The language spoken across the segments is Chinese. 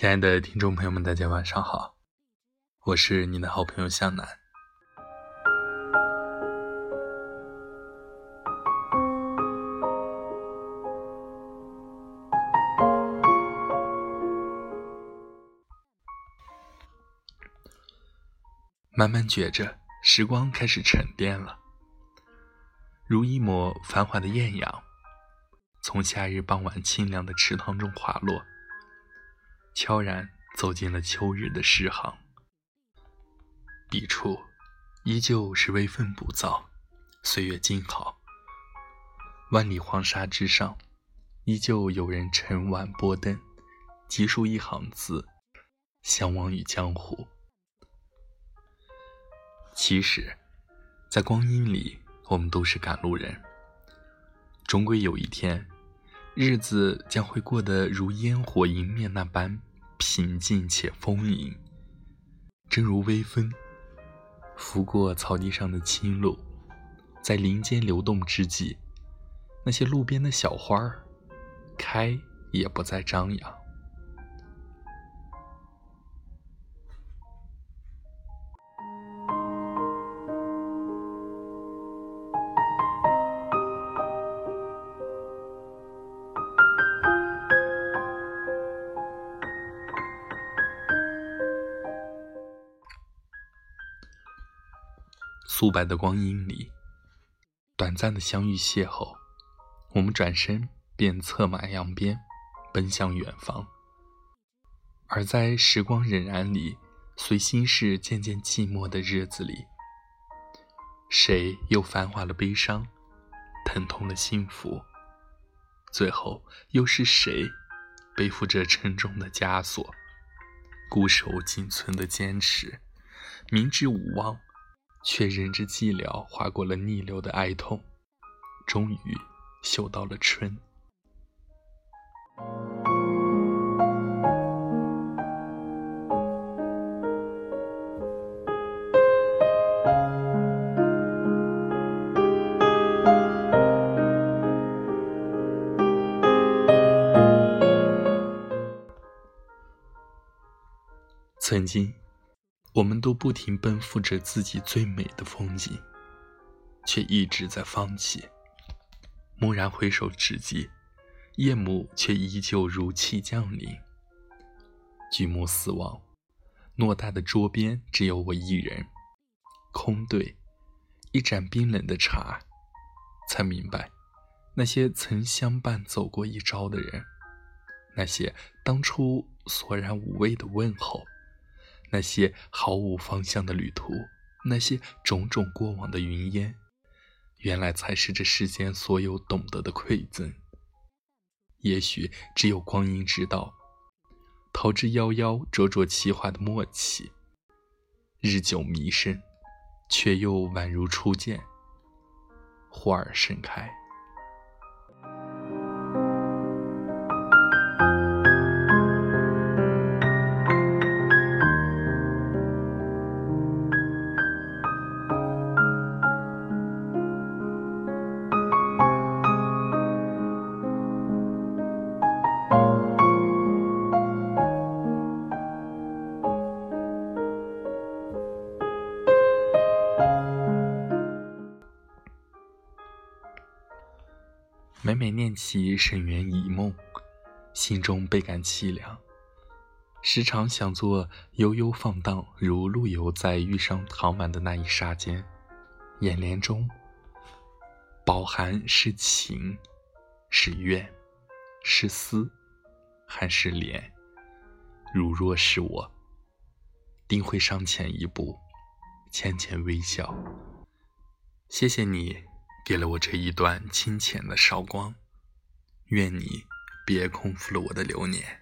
亲爱的听众朋友们，大家晚上好，我是你的好朋友向南。慢慢觉着，时光开始沉淀了，如一抹繁华的艳阳，从夏日傍晚清凉的池塘中滑落，悄然走进了秋日的诗行。笔触依旧是微风不燥，岁月静好。万里黄沙之上，依旧有人沉碗拨灯，急书一行字，相忘于江湖。其实，在光阴里，我们都是赶路人。终归有一天，日子将会过得如烟火迎面那般平静且丰盈。正如微风拂过草地上的青露，在林间流动之际，那些路边的小花儿，开也不再张扬。素白的光阴里，短暂的相遇邂逅，我们转身便策马扬鞭，奔向远方。而在时光荏苒里，随心事渐渐寂寞的日子里，谁又繁华了悲伤，疼痛了幸福？最后又是谁背负着沉重的枷锁，固守仅存的坚持，明知无望？却忍着寂寥，划过了逆流的哀痛，终于嗅到了春。曾经。我们都不停奔赴着自己最美的风景，却一直在放弃。蓦然回首之际，夜幕却依旧如期降临。举目四望，偌大的桌边只有我一人，空对，一盏冰冷的茶。才明白，那些曾相伴走过一朝的人，那些当初索然无味的问候。那些毫无方向的旅途，那些种种过往的云烟，原来才是这世间所有懂得的馈赠。也许只有光阴知道，桃之夭夭，灼灼其华的默契，日久弥深，却又宛如初见，花儿盛开。每念起沈园遗梦，心中倍感凄凉。时常想做悠悠放荡，如陆游在遇上唐婉的那一刹间，眼帘中饱含是情，是怨，是思，还是怜。如若是我，定会上前一步，浅浅微笑。谢谢你。给了我这一段清浅的韶光，愿你别空负了我的流年。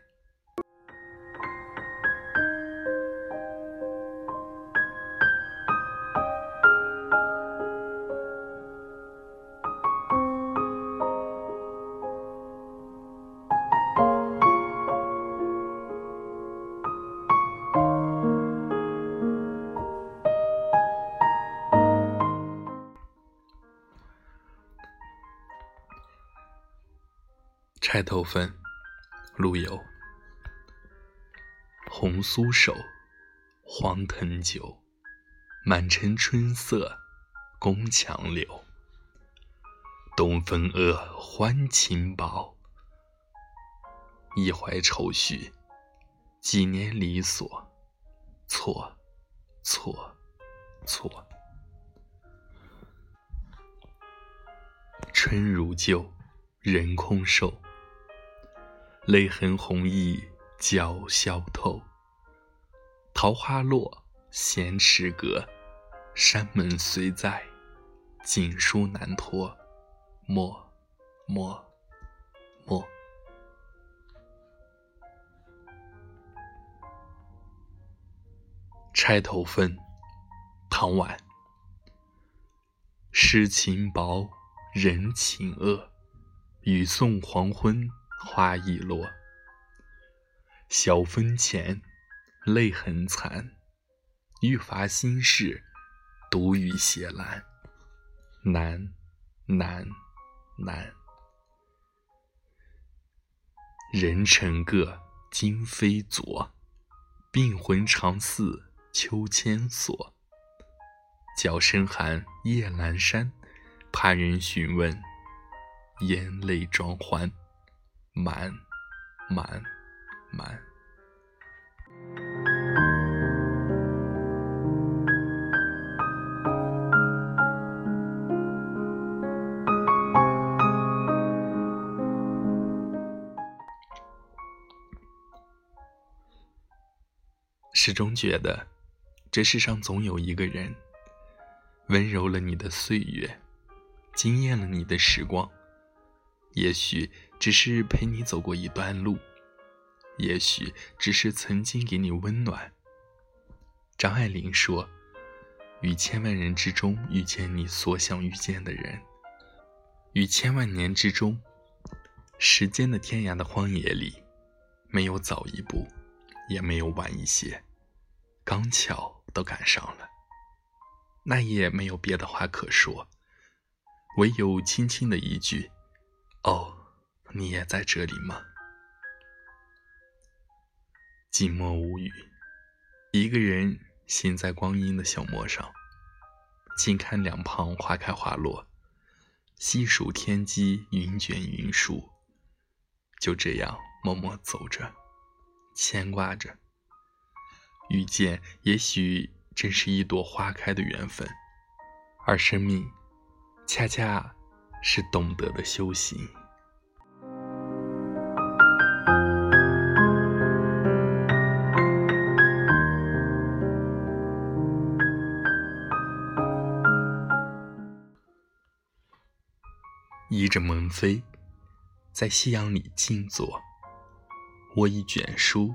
钗头凤，陆游。红酥手，黄藤酒，满城春色宫墙柳。东风恶，欢情薄，一怀愁绪，几年离索，错，错，错。春如旧，人空瘦。泪痕红浥鲛绡透。桃花落，闲池阁。山门虽在，锦书难托。莫，莫，莫。钗头凤，唐婉。诗情薄，人情恶。雨送黄昏。花易落，晓风前，泪痕残。欲发心事，独语斜阑。难，难，难。人成各，今非昨。病魂常似秋千索。角声寒，夜阑珊。怕人询问，咽泪装欢。满，满，满。始终觉得，这世上总有一个人，温柔了你的岁月，惊艳了你的时光。也许只是陪你走过一段路，也许只是曾经给你温暖。张爱玲说：“于千万人之中遇见你所想遇见的人，于千万年之中，时间的天涯的荒野里，没有早一步，也没有晚一些，刚巧都赶上了。那也没有别的话可说，唯有轻轻的一句。”哦，你也在这里吗？寂寞无语，一个人行在光阴的小陌上，静看两旁花开花落，细数天机云卷云舒，就这样默默走着，牵挂着。遇见也许真是一朵花开的缘分，而生命，恰恰。是懂得的修行。倚着门扉，在夕阳里静坐，握一卷书，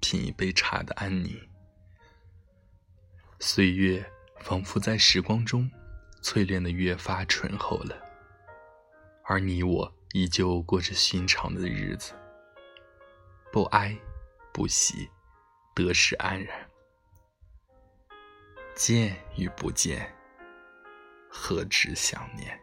品一杯茶的安宁。岁月仿佛在时光中淬炼的越发醇厚了。而你我依旧过着寻常的日子，不哀不喜，得失安然。见与不见，何止想念？